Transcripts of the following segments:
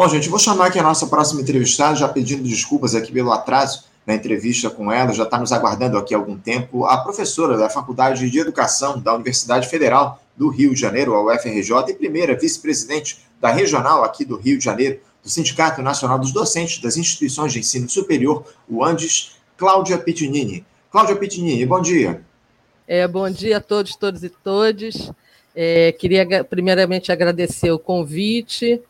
Bom, gente, vou chamar aqui a nossa próxima entrevistada, já pedindo desculpas aqui pelo atraso na entrevista com ela, já está nos aguardando aqui há algum tempo, a professora da Faculdade de Educação da Universidade Federal do Rio de Janeiro, a UFRJ, e primeira vice-presidente da regional aqui do Rio de Janeiro, do Sindicato Nacional dos Docentes das Instituições de Ensino Superior, o Andes, Cláudia Pitinini. Cláudia Pitinini, bom dia. É, bom dia a todos, todos e todas. É, queria primeiramente agradecer o convite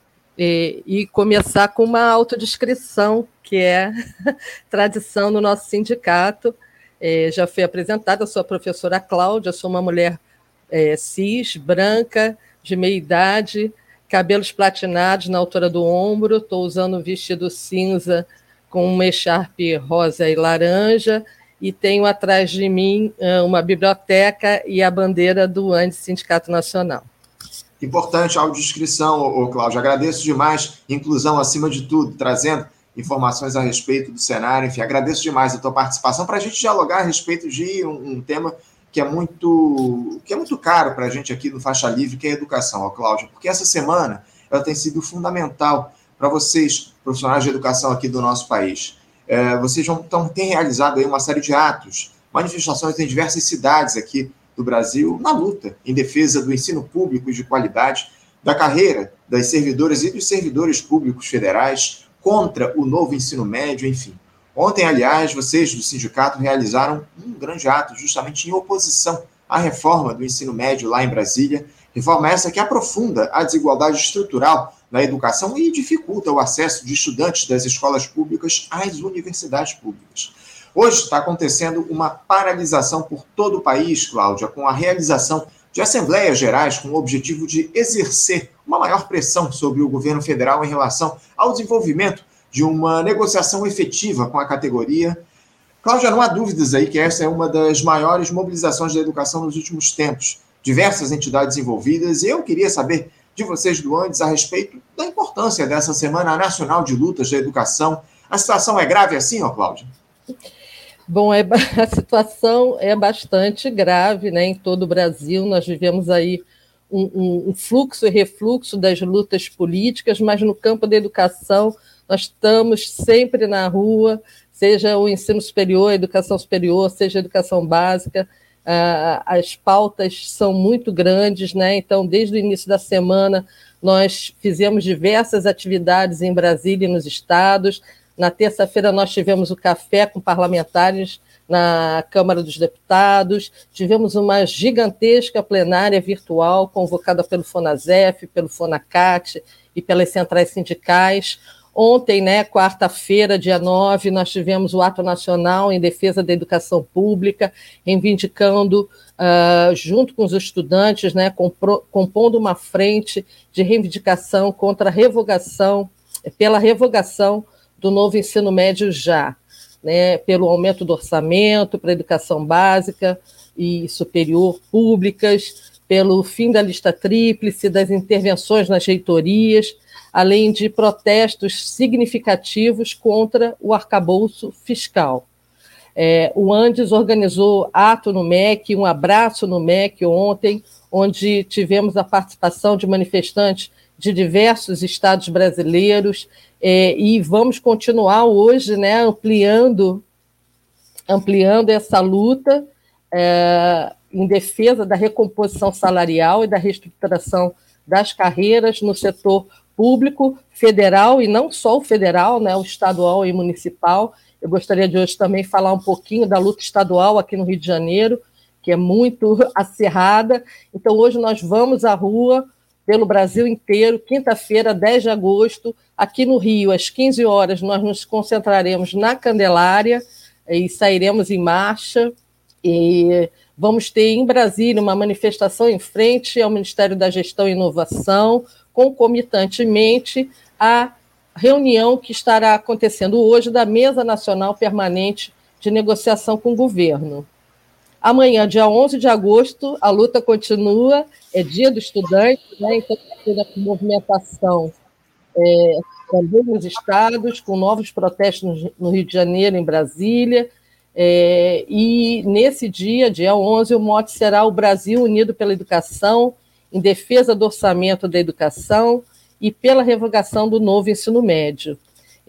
e, e começar com uma autodescrição, que é tradição no nosso sindicato. É, já foi apresentada, sou a professora Cláudia, sou uma mulher é, cis, branca, de meia idade, cabelos platinados na altura do ombro, estou usando um vestido cinza com uma echarpe rosa e laranja, e tenho atrás de mim uma biblioteca e a bandeira do ANDE Sindicato Nacional. Importante a audiodescrição, ô, Cláudio. Agradeço demais, inclusão acima de tudo, trazendo informações a respeito do cenário. Enfim, agradeço demais a tua participação para a gente dialogar a respeito de um, um, tema que é muito que é muito caro para a gente aqui no Faixa Livre, que é a educação, ó, Cláudio, porque essa semana ela tem sido fundamental para vocês, profissionais de educação aqui do nosso país. É, vocês vão, então, têm realizado aí uma série de atos, manifestações em diversas cidades aqui do Brasil na luta em defesa do ensino público de qualidade, da carreira das servidoras e dos servidores públicos federais, contra o novo ensino médio, enfim. Ontem, aliás, vocês do sindicato realizaram um grande ato justamente em oposição à reforma do ensino médio lá em Brasília, reforma essa que aprofunda a desigualdade estrutural na educação e dificulta o acesso de estudantes das escolas públicas às universidades públicas. Hoje está acontecendo uma paralisação por todo o país, Cláudia, com a realização de assembleias gerais com o objetivo de exercer uma maior pressão sobre o governo federal em relação ao desenvolvimento de uma negociação efetiva com a categoria. Cláudia, não há dúvidas aí que essa é uma das maiores mobilizações da educação nos últimos tempos. Diversas entidades envolvidas, e eu queria saber de vocês do a respeito da importância dessa Semana Nacional de Lutas da Educação. A situação é grave assim, ó, Cláudia? Bom, é, a situação é bastante grave né, em todo o Brasil. Nós vivemos aí um, um, fluxo e refluxo das lutas políticas, mas no campo da educação nós estamos sempre na rua, seja o ensino superior, a educação superior, seja a educação básica. Ah, as pautas são muito grandes, né? Então, desde o início da semana, nós fizemos diversas atividades em Brasília e nos estados. Na terça-feira, nós tivemos o café com parlamentares na Câmara dos Deputados, tivemos uma gigantesca plenária virtual convocada pelo FONASEF, pelo FONACAT e pelas centrais sindicais. Ontem, né, quarta-feira, dia 9, nós tivemos o Ato Nacional em Defesa da Educação Pública, reivindicando, uh, junto com os estudantes, né, compro, compondo uma frente de reivindicação contra a revogação, pela revogação do novo ensino médio já, né, pelo aumento do orçamento para a educação básica e superior públicas, pelo fim da lista tríplice, das intervenções nas reitorias, além de protestos significativos contra o arcabouço fiscal. É, o Andes organizou ato no MEC, um abraço no MEC ontem, onde tivemos a participação de manifestantes de diversos estados brasileiros é, e vamos continuar hoje, né, ampliando, ampliando essa luta é, em defesa da recomposição salarial e da reestruturação das carreiras no setor público, federal e não só o federal, né, o estadual e municipal. Eu gostaria de hoje também falar um pouquinho da luta estadual aqui no Rio de Janeiro, que é muito acirrada. Então, hoje nós vamos à rua pelo Brasil inteiro, quinta-feira, 10 de agosto, aqui no Rio, às 15 horas, nós nos concentraremos na Candelária e sairemos em marcha. E vamos ter em Brasília uma manifestação em frente ao Ministério da Gestão e Inovação, concomitantemente à reunião que estará acontecendo hoje da Mesa Nacional Permanente de Negociação com o Governo. Amanhã, dia 11 de agosto, a luta continua, é dia do estudante, né? então ter a movimentação é, também nos estados, com novos protestos no, no Rio de Janeiro, em Brasília, é, e nesse dia, dia 11, o mote será o Brasil unido pela educação, em defesa do orçamento da educação e pela revogação do novo ensino médio.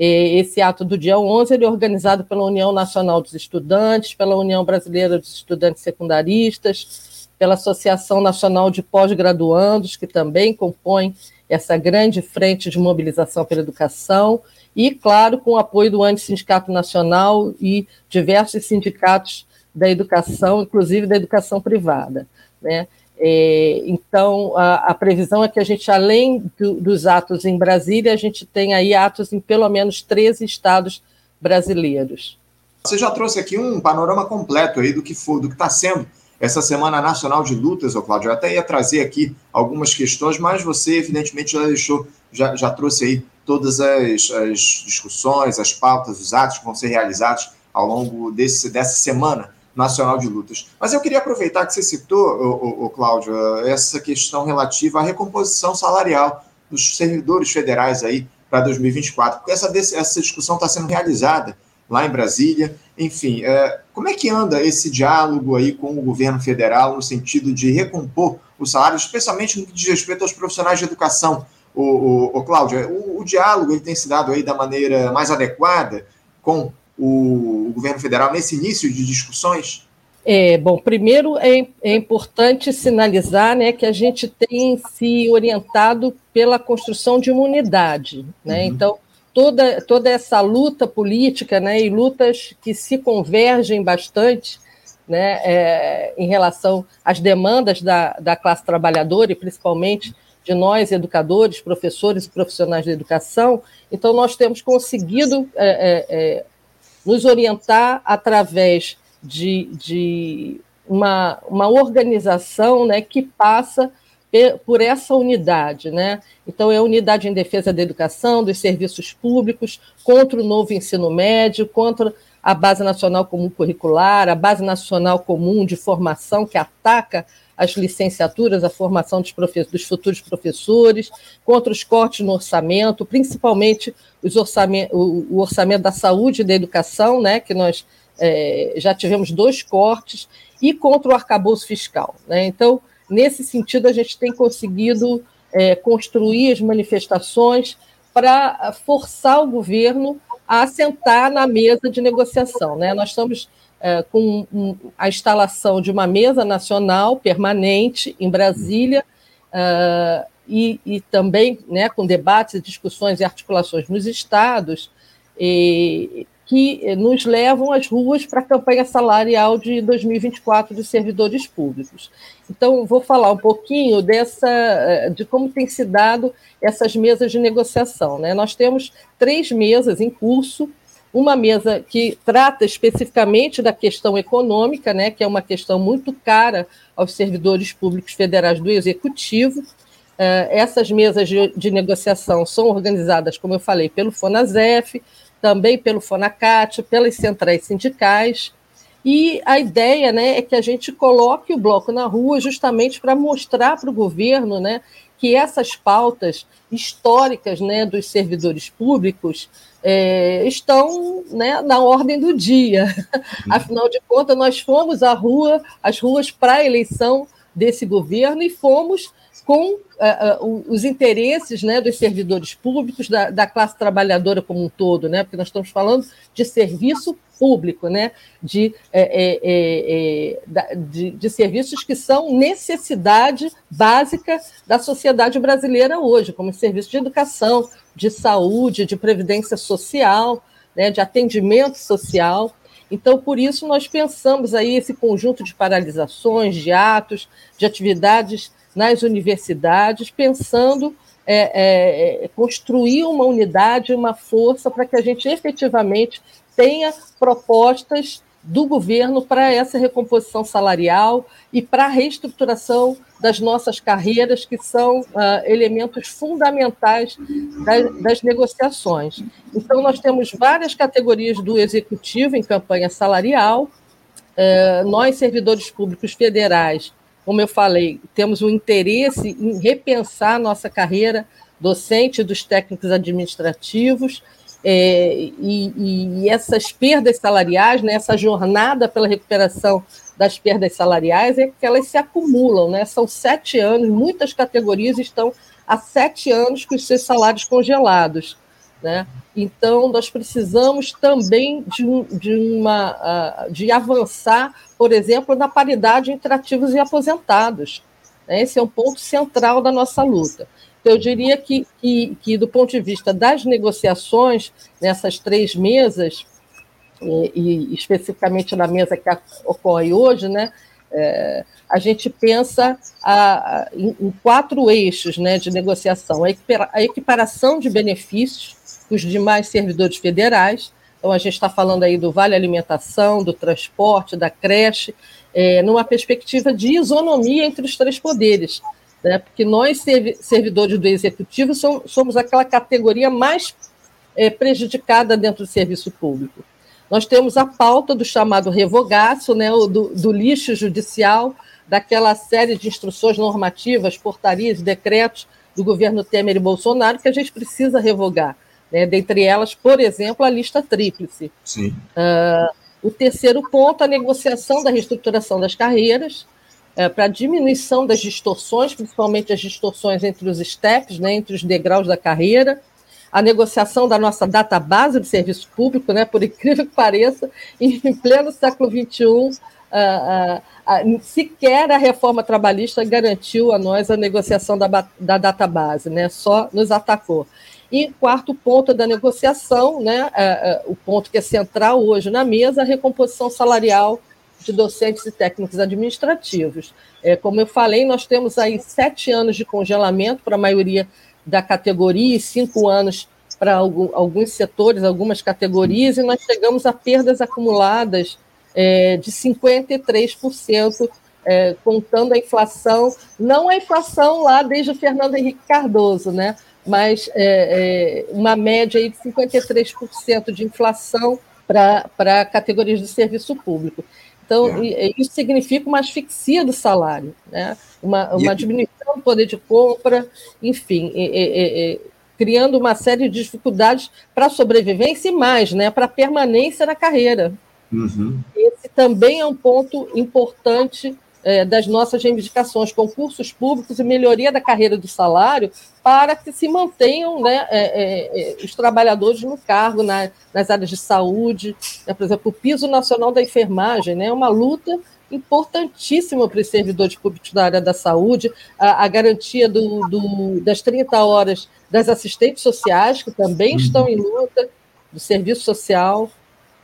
Esse ato do dia 11 ele é organizado pela União Nacional dos Estudantes, pela União Brasileira dos Estudantes Secundaristas, pela Associação Nacional de Pós-Graduandos, que também compõe essa grande frente de mobilização pela educação, e, claro, com o apoio do Antissindicato Nacional e diversos sindicatos da educação, inclusive da educação privada. Né? É, então, a, a, previsão é que a gente, além do, dos atos em Brasília, a gente tem aí atos em pelo menos 13 estados brasileiros. Você já trouxe aqui um panorama completo aí do que for, do que está sendo essa Semana Nacional de Lutas, ô Cláudio. Eu até ia trazer aqui algumas questões, mas você, evidentemente, já deixou, já, já trouxe aí todas as, as discussões, as pautas, os atos que vão ser realizados ao longo desse, dessa semana Nacional de Lutas. Mas eu queria aproveitar que você citou, o, o, Cláudio, essa questão relativa à recomposição salarial dos servidores federais aí para 2024, porque essa, essa discussão está sendo realizada lá em Brasília. Enfim, é, como é que anda esse diálogo aí com o governo federal no sentido de recompor os salários, especialmente no que diz respeito aos profissionais de educação? O, o, o Cláudio, o, o diálogo ele tem se dado aí da maneira mais adequada com o, o governo federal nesse início de discussões? É, bom, primeiro é, é, importante sinalizar né, que a gente tem se orientado pela construção de uma unidade. Né? Uhum. Então, toda, toda essa luta política né, e lutas que se convergem bastante né, é, em relação às demandas da, da classe trabalhadora e principalmente de nós, educadores, professores e profissionais da educação. Então, nós temos conseguido é, é, é nos orientar através de, de uma, uma organização né, que passa por essa unidade, né? Então, é a unidade em defesa da educação, dos serviços públicos, contra o novo ensino médio, contra a Base Nacional Comum Curricular, a Base Nacional Comum de Formação, que ataca as licenciaturas, a formação dos, dos futuros professores, contra os cortes no orçamento, principalmente orçamento, o, o, orçamento da saúde e da educação, né, que nós é, já tivemos dois cortes, e contra o arcabouço fiscal. Né? Então, nesse sentido, a gente tem conseguido é, construir as manifestações para forçar o governo a sentar na mesa de negociação. Né? Nós estamos é, com a instalação de uma mesa nacional permanente em Brasília uh, e, e, também né, com debates, discussões e articulações nos estados e, que nos levam às ruas para a campanha salarial de 2024 dos servidores públicos. Então, vou falar um pouquinho dessa, eh, de como tem se dado essas mesas de negociação. Né? Nós temos três mesas em curso uma mesa que trata especificamente da questão econômica, né, que é uma questão muito cara aos servidores públicos federais do Executivo. Uh, essas mesas de, de, negociação são organizadas, como eu falei, pelo FONASEF, também pelo FONACAT, pelas centrais sindicais. E a ideia né, é que a gente coloque o bloco na rua justamente para mostrar para o governo né, que essas pautas históricas né, dos servidores públicos é, estão né, na ordem do dia. Uhum. Afinal de contas, nós fomos à rua, às ruas para a eleição desse governo e fomos com uh, uh, os interesses né, dos servidores públicos, da, da, classe trabalhadora como um todo, né, porque nós estamos falando de serviço público, né, de, é, é, é, de, de, serviços que são necessidade básica da sociedade brasileira hoje, como serviço de educação, de saúde, de previdência social, né, de atendimento social. Então, por isso, nós pensamos aí esse conjunto de paralisações, de atos, de atividades nas universidades, pensando é, é, construir uma unidade, uma força para que a gente efetivamente tenha propostas do governo para essa recomposição salarial e para a reestruturação das nossas carreiras, que são uh, elementos fundamentais das, das, negociações. Então, nós temos várias categorias do executivo em campanha salarial. Uh, nós, servidores públicos federais, como eu falei, temos um interesse em repensar nossa carreira docente dos técnicos administrativos é, e, e, essas perdas salariais, né, essa jornada pela recuperação das perdas salariais, é que elas se acumulam. Né? São sete anos, muitas categorias estão há sete anos com os seus salários congelados. Né? Então, nós precisamos também de, de, uma, de avançar, por exemplo, na paridade entre ativos e aposentados. Né? Esse é um ponto central da nossa luta. Então, eu diria que, que, que, do ponto de vista das negociações, nessas três mesas, e, e especificamente na mesa que ocorre hoje, né, é, a gente pensa a, a, em, em, quatro eixos né, de negociação: a equiparação de benefícios com os demais servidores federais. Então, a gente está falando aí do vale alimentação, do transporte, da creche, é, numa perspectiva de isonomia entre os três poderes, né? porque nós, servidores do executivo, somos aquela categoria mais é, prejudicada dentro do serviço público. Nós temos a pauta do chamado revogaço, né, do, do lixo judicial, daquela série de instruções normativas, portarias decretos do governo Temer e Bolsonaro que a gente precisa revogar. Né? Dentre elas, por exemplo, a lista tríplice. Uh, o terceiro ponto, a negociação da reestruturação das carreiras, uh, para diminuição das distorções, principalmente as distorções entre os steps, né, entre os degraus da carreira, a negociação da nossa database de serviço público, né, por incrível que pareça, em pleno século XXI, uh, uh, sequer a reforma trabalhista garantiu a nós a negociação da, da database, né, só nos atacou. E quarto ponto da negociação, né, o ponto que é central hoje na mesa, a recomposição salarial de docentes e técnicos administrativos. É, como eu falei, nós temos aí sete anos de congelamento para a maioria da categoria e cinco anos para alguns setores, algumas categorias, e nós chegamos a perdas acumuladas é, de 53%, é, contando a inflação, não a inflação lá desde o Fernando Henrique Cardoso, né? Mas é, é uma média aí de 53% de inflação para categorias de serviço público. Então, é. isso significa uma asfixia do salário, né? uma, uma diminuição do poder de compra, enfim, é, é, é, criando uma série de dificuldades para a sobrevivência e mais, né? para a permanência na carreira. Uhum. Esse também é um ponto importante é, das nossas reivindicações, concursos públicos e melhoria da carreira do salário, para que se mantenham né, é, é, é, os trabalhadores no cargo na, nas áreas de saúde. Né, por exemplo, o piso nacional da enfermagem né, é uma luta importantíssima para os servidores públicos da área da saúde, a, a garantia do, do, das 30 horas das assistentes sociais, que também uhum. estão em luta, do serviço social.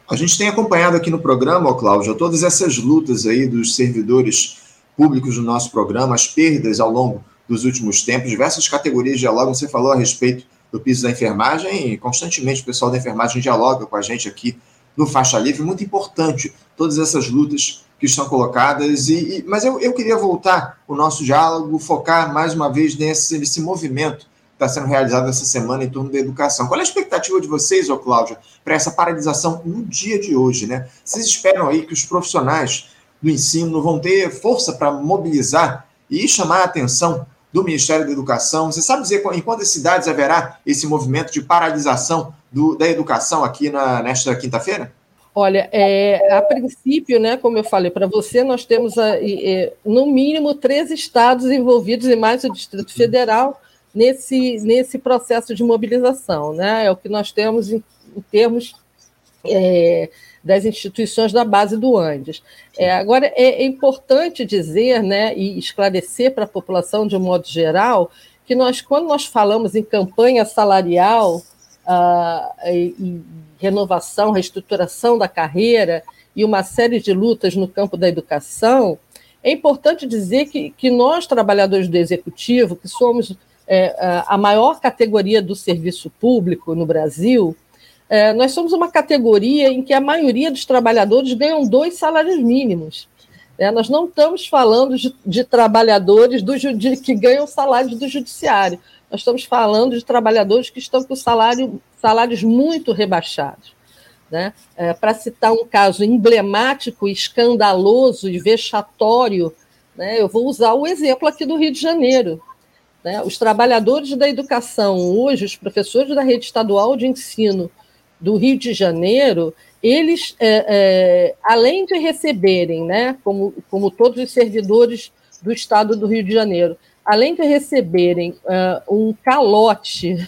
A gente tem acompanhado aqui no programa, Cláudia, todas essas lutas aí dos servidores públicos do nosso programa, as perdas ao longo dos últimos tempos, diversas categorias dialogam. Você falou a respeito do piso da enfermagem e constantemente o pessoal da enfermagem dialoga com a gente aqui no Faixa Livre. Muito importante todas essas lutas que estão colocadas. E, e mas eu, eu queria voltar o nosso diálogo, focar mais uma vez nesse, nesse movimento está sendo realizado essa semana em torno da educação. Qual é a expectativa de vocês, ô Cláudia, para essa paralisação no dia de hoje? Né? Vocês esperam aí que os profissionais do ensino vão ter força para mobilizar e chamar a atenção do Ministério da Educação? Você sabe dizer em quantas cidades haverá esse movimento de paralisação do, da educação aqui na, nesta quinta-feira? Olha, é, a princípio, né, como eu falei para você, nós temos a, é, no mínimo três estados envolvidos e mais o Distrito Federal nesse, nesse processo de mobilização. Né? É o que nós temos em, em termos é, das instituições da base do Andes. É, agora, é, é, importante dizer né, e esclarecer para a população, de um modo geral, que nós, quando nós falamos em campanha salarial ah, e, e renovação, reestruturação da carreira e uma série de lutas no campo da educação, é importante dizer que, que nós, trabalhadores do executivo, que somos é, a maior categoria do serviço público no Brasil, é, nós somos uma categoria em que a maioria dos trabalhadores ganham dois salários mínimos. É, nós não estamos falando de, de trabalhadores do, que ganham salários do judiciário. Nós estamos falando de trabalhadores que estão com salário, salários muito rebaixados. Né? É, Para citar um caso emblemático, escandaloso e vexatório, né, eu vou usar o exemplo aqui do Rio de Janeiro. Né? Os trabalhadores da educação, hoje, os professores da rede estadual de ensino do Rio de Janeiro, eles, é, é, além de receberem, né, como, como todos os servidores do Estado do Rio de Janeiro, além de receberem uh, um calote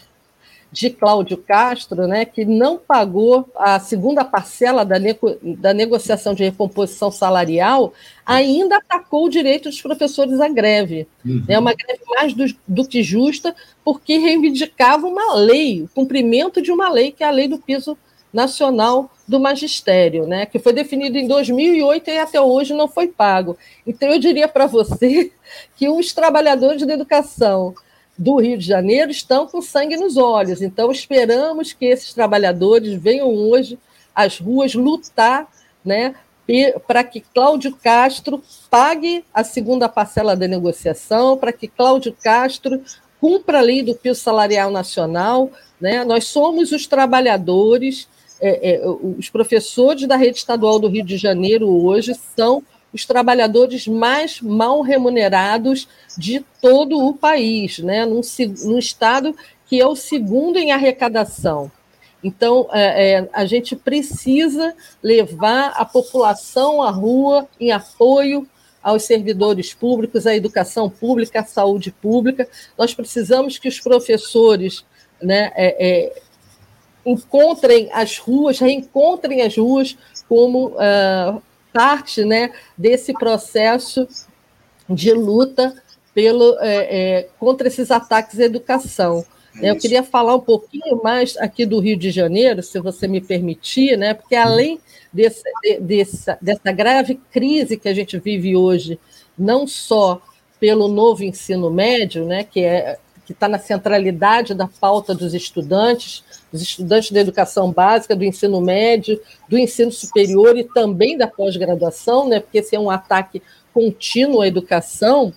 de Cláudio Castro, né, que não pagou a segunda parcela da, nego da negociação de recomposição salarial, ainda atacou o direito dos professores à greve. Uhum. É uma greve mais do, do, que justa, porque reivindicava uma lei, o cumprimento de uma lei, que é a lei do piso nacional do magistério, né, que foi definido em 2008 e até hoje não foi pago. Então, eu diria para você que os trabalhadores da educação do Rio de Janeiro estão com sangue nos olhos. Então, esperamos que esses trabalhadores venham hoje às ruas lutar né, para que Cláudio Castro pague a segunda parcela da negociação, para que Cláudio Castro cumpra a lei do piso salarial nacional. Né? Nós somos os trabalhadores, é, é, os professores da rede estadual do Rio de Janeiro hoje são os trabalhadores mais mal remunerados de todo o país, né? num, num estado que é o segundo em arrecadação. Então, é, é, a gente precisa levar a população à rua em apoio aos servidores públicos, à educação pública, à saúde pública. Nós precisamos que os professores né, é, é encontrem as ruas, reencontrem as ruas como uh, parte né, desse processo de luta pelo, é, é, contra esses ataques à educação. É eu queria falar um pouquinho mais aqui do Rio de Janeiro, se você me permitir, né? porque além desse, dessa, dessa grave crise que a gente vive hoje, não só pelo novo ensino médio, né, que é que está na centralidade da pauta dos estudantes, dos estudantes da educação básica, do ensino médio, do ensino superior e também da pós-graduação, né, porque esse é um ataque contínuo à educação,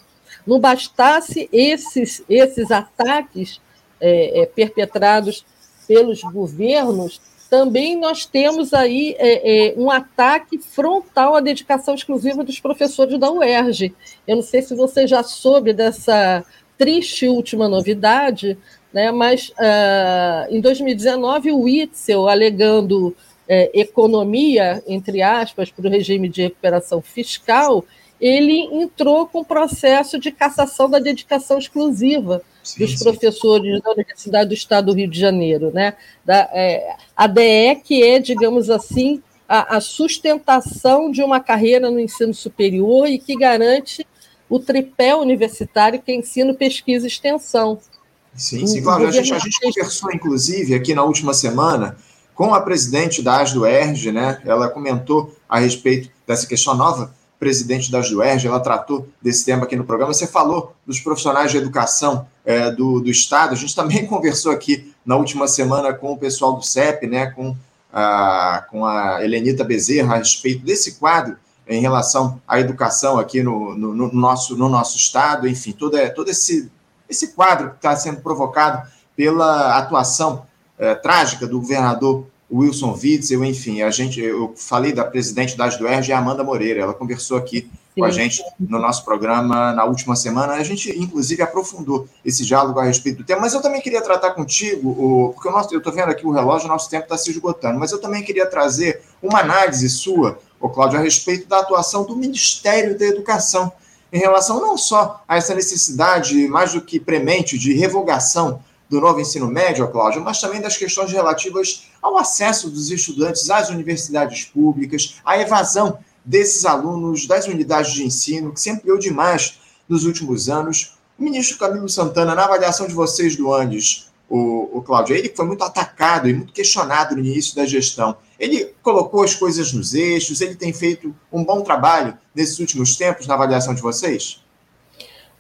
não bastasse esses, esses ataques é, é, perpetrados pelos governos, também nós temos aí é, é, um ataque frontal à dedicação exclusiva dos professores da UERJ. Eu não sei se você já soube dessa triste última novidade, né, mas uh, em 2019 o Witzel, alegando é, economia, entre aspas, para o regime de recuperação fiscal, ele entrou com processo de cassação da dedicação exclusiva sim, dos sim. professores da Universidade do Estado do Rio de Janeiro. Né? Da, é, a DE, que é, digamos assim, a, a sustentação de uma carreira no ensino superior e que garante o tripé universitário que é ensino, pesquisa e extensão. Sim, sim, claro. A gente, a gente conversou, inclusive, aqui na última semana com a presidente da ASDUERJ, né? Ela comentou a respeito dessa questão nova presidente da ASDUERJ, ela tratou desse tema aqui no programa. Você falou dos profissionais de educação é, do, do Estado. A gente também conversou aqui na última semana com o pessoal do CEP, né? Com a, com a Helenita Bezerra a respeito desse quadro em relação à educação aqui no, no, no nosso, no nosso estado, enfim, todo, é, todo esse, esse quadro que está sendo provocado pela atuação é, trágica do governador Wilson Witzel, enfim, a gente, eu falei da presidente da ASDUERJ, Amanda Moreira, ela conversou aqui Sim. com a gente no nosso programa na última semana, a gente, inclusive, aprofundou esse diálogo a respeito do tema, mas eu também queria tratar contigo, o, porque o nosso, eu estou vendo aqui o relógio, o nosso tempo está se esgotando, mas eu também queria trazer uma análise sua ô Cláudio, a respeito da atuação do Ministério da Educação em relação não só a essa necessidade mais do que premente de revogação do novo ensino médio, Cláudio, mas também das questões relativas ao acesso dos estudantes às universidades públicas, à evasão desses alunos das unidades de ensino, que se ampliou demais nos últimos anos. O ministro Camilo Santana, na avaliação de vocês do Andes, o, o Cláudio, ele foi muito atacado e muito questionado no início da gestão. Ele colocou as coisas nos eixos, ele tem feito um bom trabalho nesses últimos tempos na avaliação de vocês?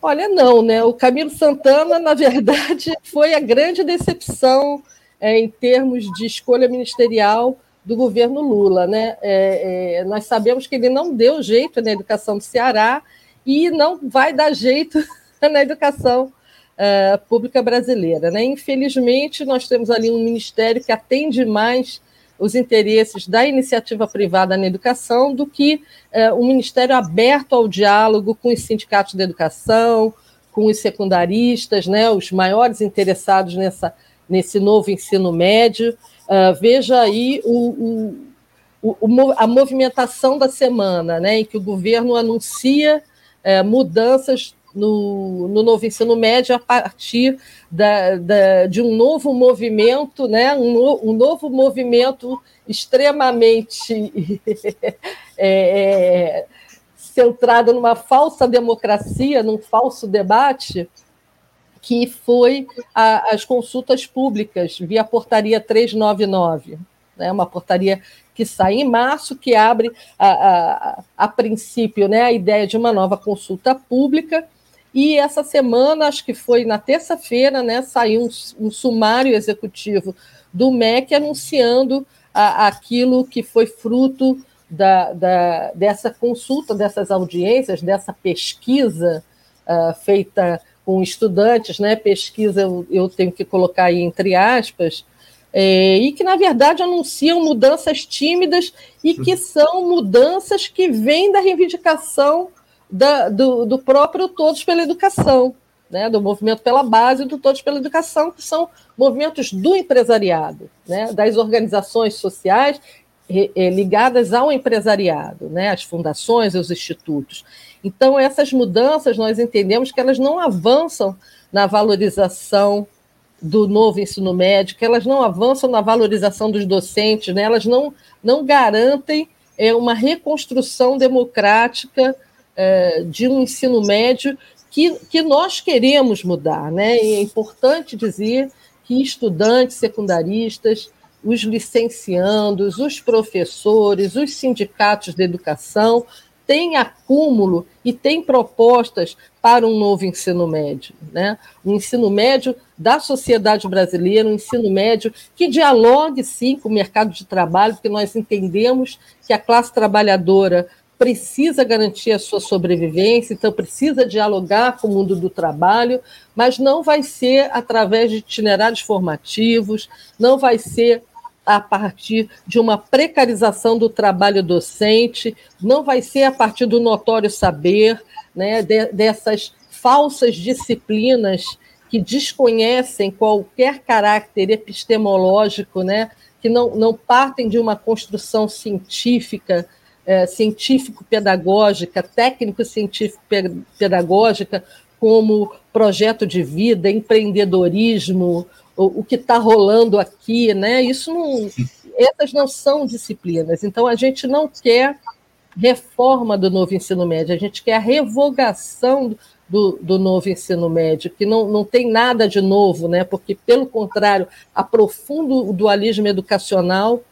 Olha, não, né? O Camilo Santana, na verdade, foi a grande decepção é, em termos de escolha ministerial do governo Lula, né? É, é, nós sabemos que ele não deu jeito na educação do Ceará e não vai dar jeito na educação uh, pública brasileira. Né? Infelizmente, nós temos ali um ministério que atende mais os interesses da iniciativa privada na educação do que uh, um ministério aberto ao diálogo com os sindicatos de educação, com os secundaristas, né, os maiores interessados nessa, nesse novo ensino médio. Uh, veja aí o, o, a movimentação da semana, né, em que o governo anuncia mudanças no, no novo ensino médio a partir da, da, de um novo movimento, né? um, um novo movimento extremamente é, centrado numa falsa democracia, num falso debate, que foi a, as consultas públicas via portaria 399, né, uma portaria que sai em março, que abre a, a, a princípio né, a ideia de uma nova consulta pública. E essa semana, acho que foi na terça-feira, né, saiu um, um, sumário executivo do MEC anunciando a, aquilo que foi fruto da, da, dessa consulta, dessas audiências, dessa pesquisa uh, feita com estudantes, né? Pesquisa eu, eu tenho que colocar aí entre aspas, é, e que, na verdade, anunciam mudanças tímidas e que são mudanças que vêm da reivindicação da, do, do, próprio Todos pela Educação, né, do movimento pela base do Todos pela Educação, que são movimentos do empresariado, né, das organizações sociais é, ligadas ao empresariado, né, as fundações, os institutos. Então, essas mudanças, nós entendemos que elas não avançam na valorização do novo ensino médio, que elas não avançam na valorização dos docentes, né? elas não, não garantem é, uma reconstrução democrática é, de um ensino médio que, que nós queremos mudar. Né? E é importante dizer que estudantes secundaristas, os licenciandos, os professores, os sindicatos de educação tem acúmulo e tem propostas para um novo ensino médio, né? Um ensino médio da sociedade brasileira, um ensino médio que dialogue sim com o mercado de trabalho, porque nós entendemos que a classe trabalhadora precisa garantir a sua sobrevivência, então precisa dialogar com o mundo do trabalho, mas não vai ser através de itinerários formativos, não vai ser a partir de uma precarização do trabalho docente, não vai ser a partir do notório saber, né, de, dessas falsas disciplinas que desconhecem qualquer caráter epistemológico, né, que não, não partem de uma construção científica, é, científico-pedagógica, técnico-científico-pedagógica, como projeto de vida, empreendedorismo, o, o que está rolando aqui, né? Isso não, essas não são disciplinas. Então a gente não quer reforma do novo ensino médio, a gente quer a revogação do, do novo ensino médio, que não, não tem nada de novo, né? Porque pelo contrário aprofunda o dualismo educacional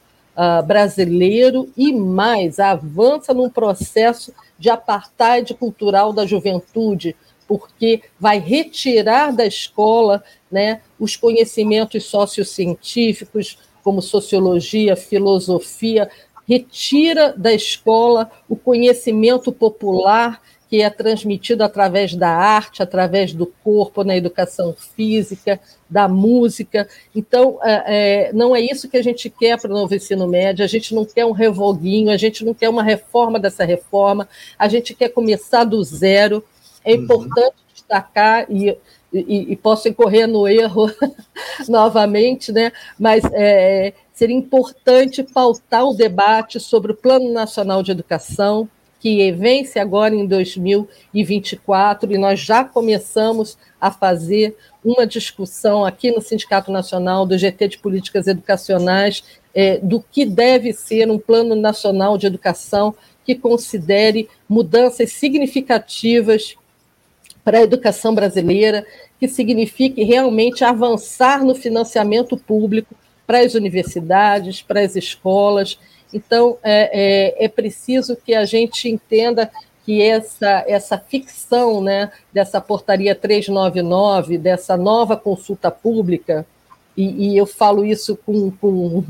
uh, brasileiro e mais avança num processo de apartheid cultural da juventude, porque vai retirar da escola né, os conhecimentos sociocientíficos, como sociologia, filosofia, retira da escola o conhecimento popular que é transmitido através da arte, através do corpo, na educação física, da música. Então, é, é não é isso que a gente quer para o novo ensino médio, a gente não quer um revoguinho, a gente não quer uma reforma dessa reforma, a gente quer começar do zero, é uhum. importante uhum. destacar, e, e, e, posso incorrer no erro novamente, né? mas é, seria importante pautar o debate sobre o Plano Nacional de Educação, que vence agora em 2024, e nós já começamos a fazer uma discussão aqui no Sindicato Nacional do GT de Políticas Educacionais é, do que deve ser um Plano Nacional de Educação que considere mudanças significativas para a educação brasileira, que signifique realmente avançar no financiamento público para as universidades, para as escolas. Então, é, é, é preciso que a gente entenda que essa, essa ficção né, dessa portaria 399, dessa nova consulta pública, e, e, eu falo isso com, com,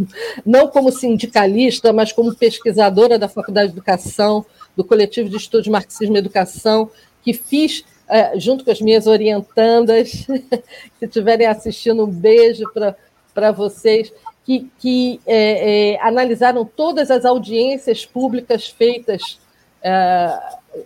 não como sindicalista, mas como pesquisadora da Faculdade de Educação, do Coletivo de Estudos Marxismo e Educação, que fiz é, junto com as minhas orientandas, se estiverem assistindo, um beijo para vocês, que, que é, é, analisaram todas as audiências públicas feitas é,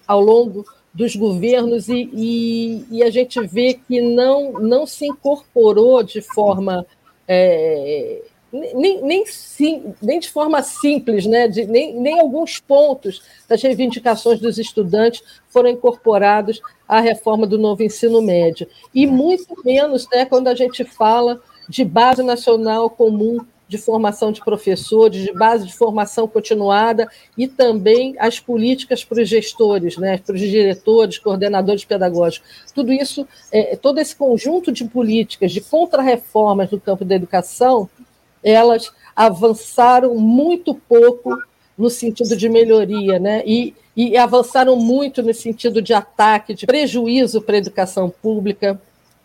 ao longo dos governos e, e, e, a gente vê que não, não se incorporou de forma é, nem, nem, sim, nem de forma simples, né? De, nem, nem alguns pontos das reivindicações dos estudantes foram incorporados à reforma do novo ensino médio. E muito menos né, quando a gente fala de base nacional comum de formação de professores, de base de formação continuada e também as políticas para os gestores, né, para os diretores, coordenadores pedagógicos. Tudo isso, é, todo esse conjunto de políticas, de contrarreformas no campo da educação, elas avançaram muito pouco no sentido de melhoria, né? E, e avançaram muito no sentido de ataque, de prejuízo para a educação pública.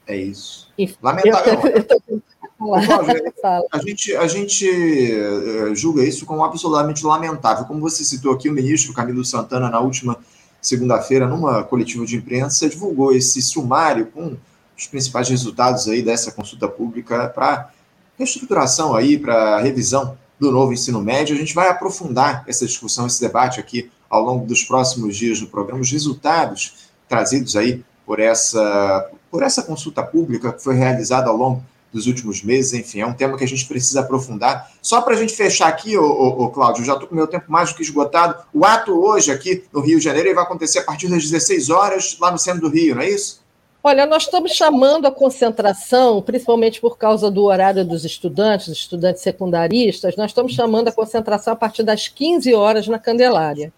É isso. Lamentável. a gente, a gente eh, julga isso como absolutamente lamentável. Como você citou aqui, o ministro Camilo Santana, na última segunda-feira, numa coletiva de imprensa, divulgou esse sumário com os principais resultados aí dessa consulta pública para reestruturação aí, para revisão do novo ensino médio. A gente vai aprofundar essa discussão, esse debate aqui ao longo dos próximos dias no programa, os resultados trazidos aí por essa, por essa consulta pública que foi realizada ao longo dos últimos meses, enfim, é um tema que a gente precisa aprofundar. Só para a gente fechar aqui, ô, ô, ô Cláudio, já estou com meu tempo mais do que esgotado. O ato hoje aqui no Rio de Janeiro vai acontecer a partir das 16 horas lá no centro do Rio, não é isso? Olha, nós estamos chamando a concentração, principalmente por causa do horário dos estudantes, estudantes secundaristas, nós estamos chamando a concentração a partir das 15 horas na Candelária.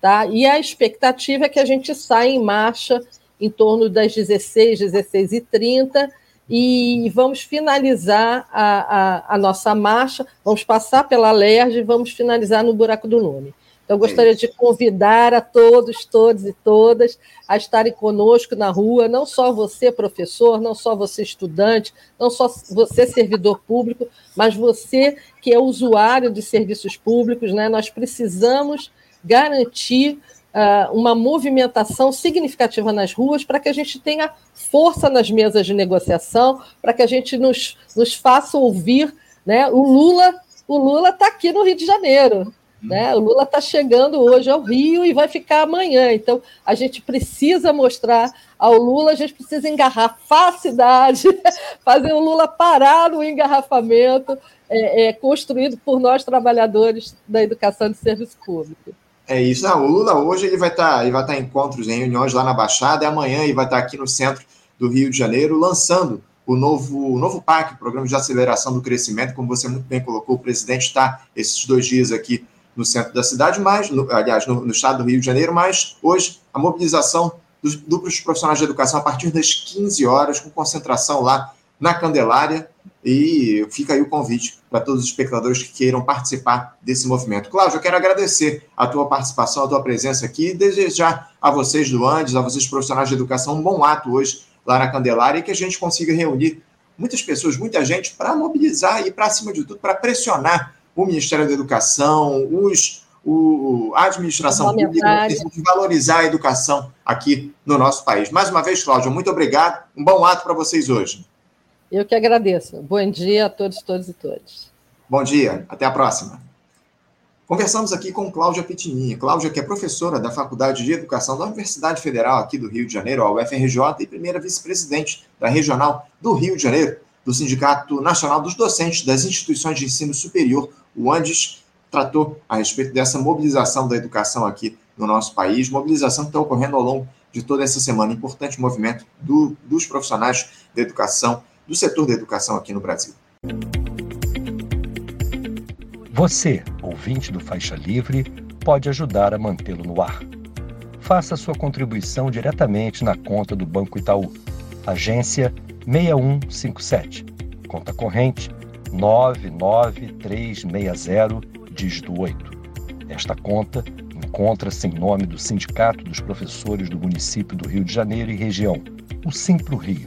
Tá? E a expectativa é que a gente saia em marcha em torno das 16, 16 e 30 e vamos finalizar a, a, a, nossa marcha, vamos passar pela LERJ e vamos finalizar no Buraco do Nome. Então, eu gostaria de convidar a todos, todos e todas a estarem conosco na rua, não só você, professor, não só você, estudante, não só você, servidor público, mas você que é usuário de serviços públicos. Né? Nós precisamos garantir uma movimentação significativa nas ruas para que a gente tenha força nas mesas de negociação, para que a gente nos, nos faça ouvir. Né? O Lula o Lula está aqui no Rio de Janeiro. Né? O Lula está chegando hoje ao Rio e vai ficar amanhã. Então, a gente precisa mostrar ao Lula, a gente precisa engarrafar a cidade, fazer o Lula parar no engarrafamento é, é, construído por nós, trabalhadores da educação de serviço público. É isso. Não, o Lula hoje ele vai estar, tá, estar tá em encontros, em reuniões lá na Baixada, e amanhã ele vai estar tá aqui no centro do Rio de Janeiro, lançando o novo, o novo PAC, Programa de Aceleração do Crescimento, como você muito bem colocou, o presidente está esses dois dias aqui no centro da cidade, mas, no, aliás, no, no, estado do Rio de Janeiro, mas hoje a mobilização dos duplos profissionais de educação a partir das 15 horas, com concentração lá na Candelária, e fica aí o convite para todos os espectadores que queiram participar desse movimento. Cláudio, eu quero agradecer a tua participação, a tua presença aqui e desejar a vocês do Andes, a vocês profissionais de educação, um bom ato hoje lá na Candelária e que a gente consiga reunir muitas pessoas, muita gente, para mobilizar e, para acima de tudo, para pressionar o Ministério da Educação, os, o, a administração pública, de valorizar a educação aqui no nosso país. Mais uma vez, Cláudio, muito obrigado. Um bom ato para vocês hoje. Eu que agradeço. Bom dia a todos, todos e todas. Bom dia, até a próxima. Conversamos aqui com Cláudia Pitininha. Cláudia, que é professora da Faculdade de Educação da Universidade Federal aqui do Rio de Janeiro, a UFRJ, e primeira vice-presidente da Regional do Rio de Janeiro, do Sindicato Nacional dos Docentes das Instituições de Ensino Superior, o ANDES, tratou a respeito dessa mobilização da educação aqui no nosso país, mobilização que está ocorrendo ao longo de toda essa semana. Importante movimento do, dos profissionais da educação do setor da educação aqui no Brasil. Você, ouvinte do Faixa Livre, pode ajudar a mantê-lo no ar. Faça sua contribuição diretamente na conta do Banco Itaú, agência 6157, conta corrente 99360, dígito 8. Esta conta encontra-se em nome do Sindicato dos Professores do Município do Rio de Janeiro e região, o Simpro Rio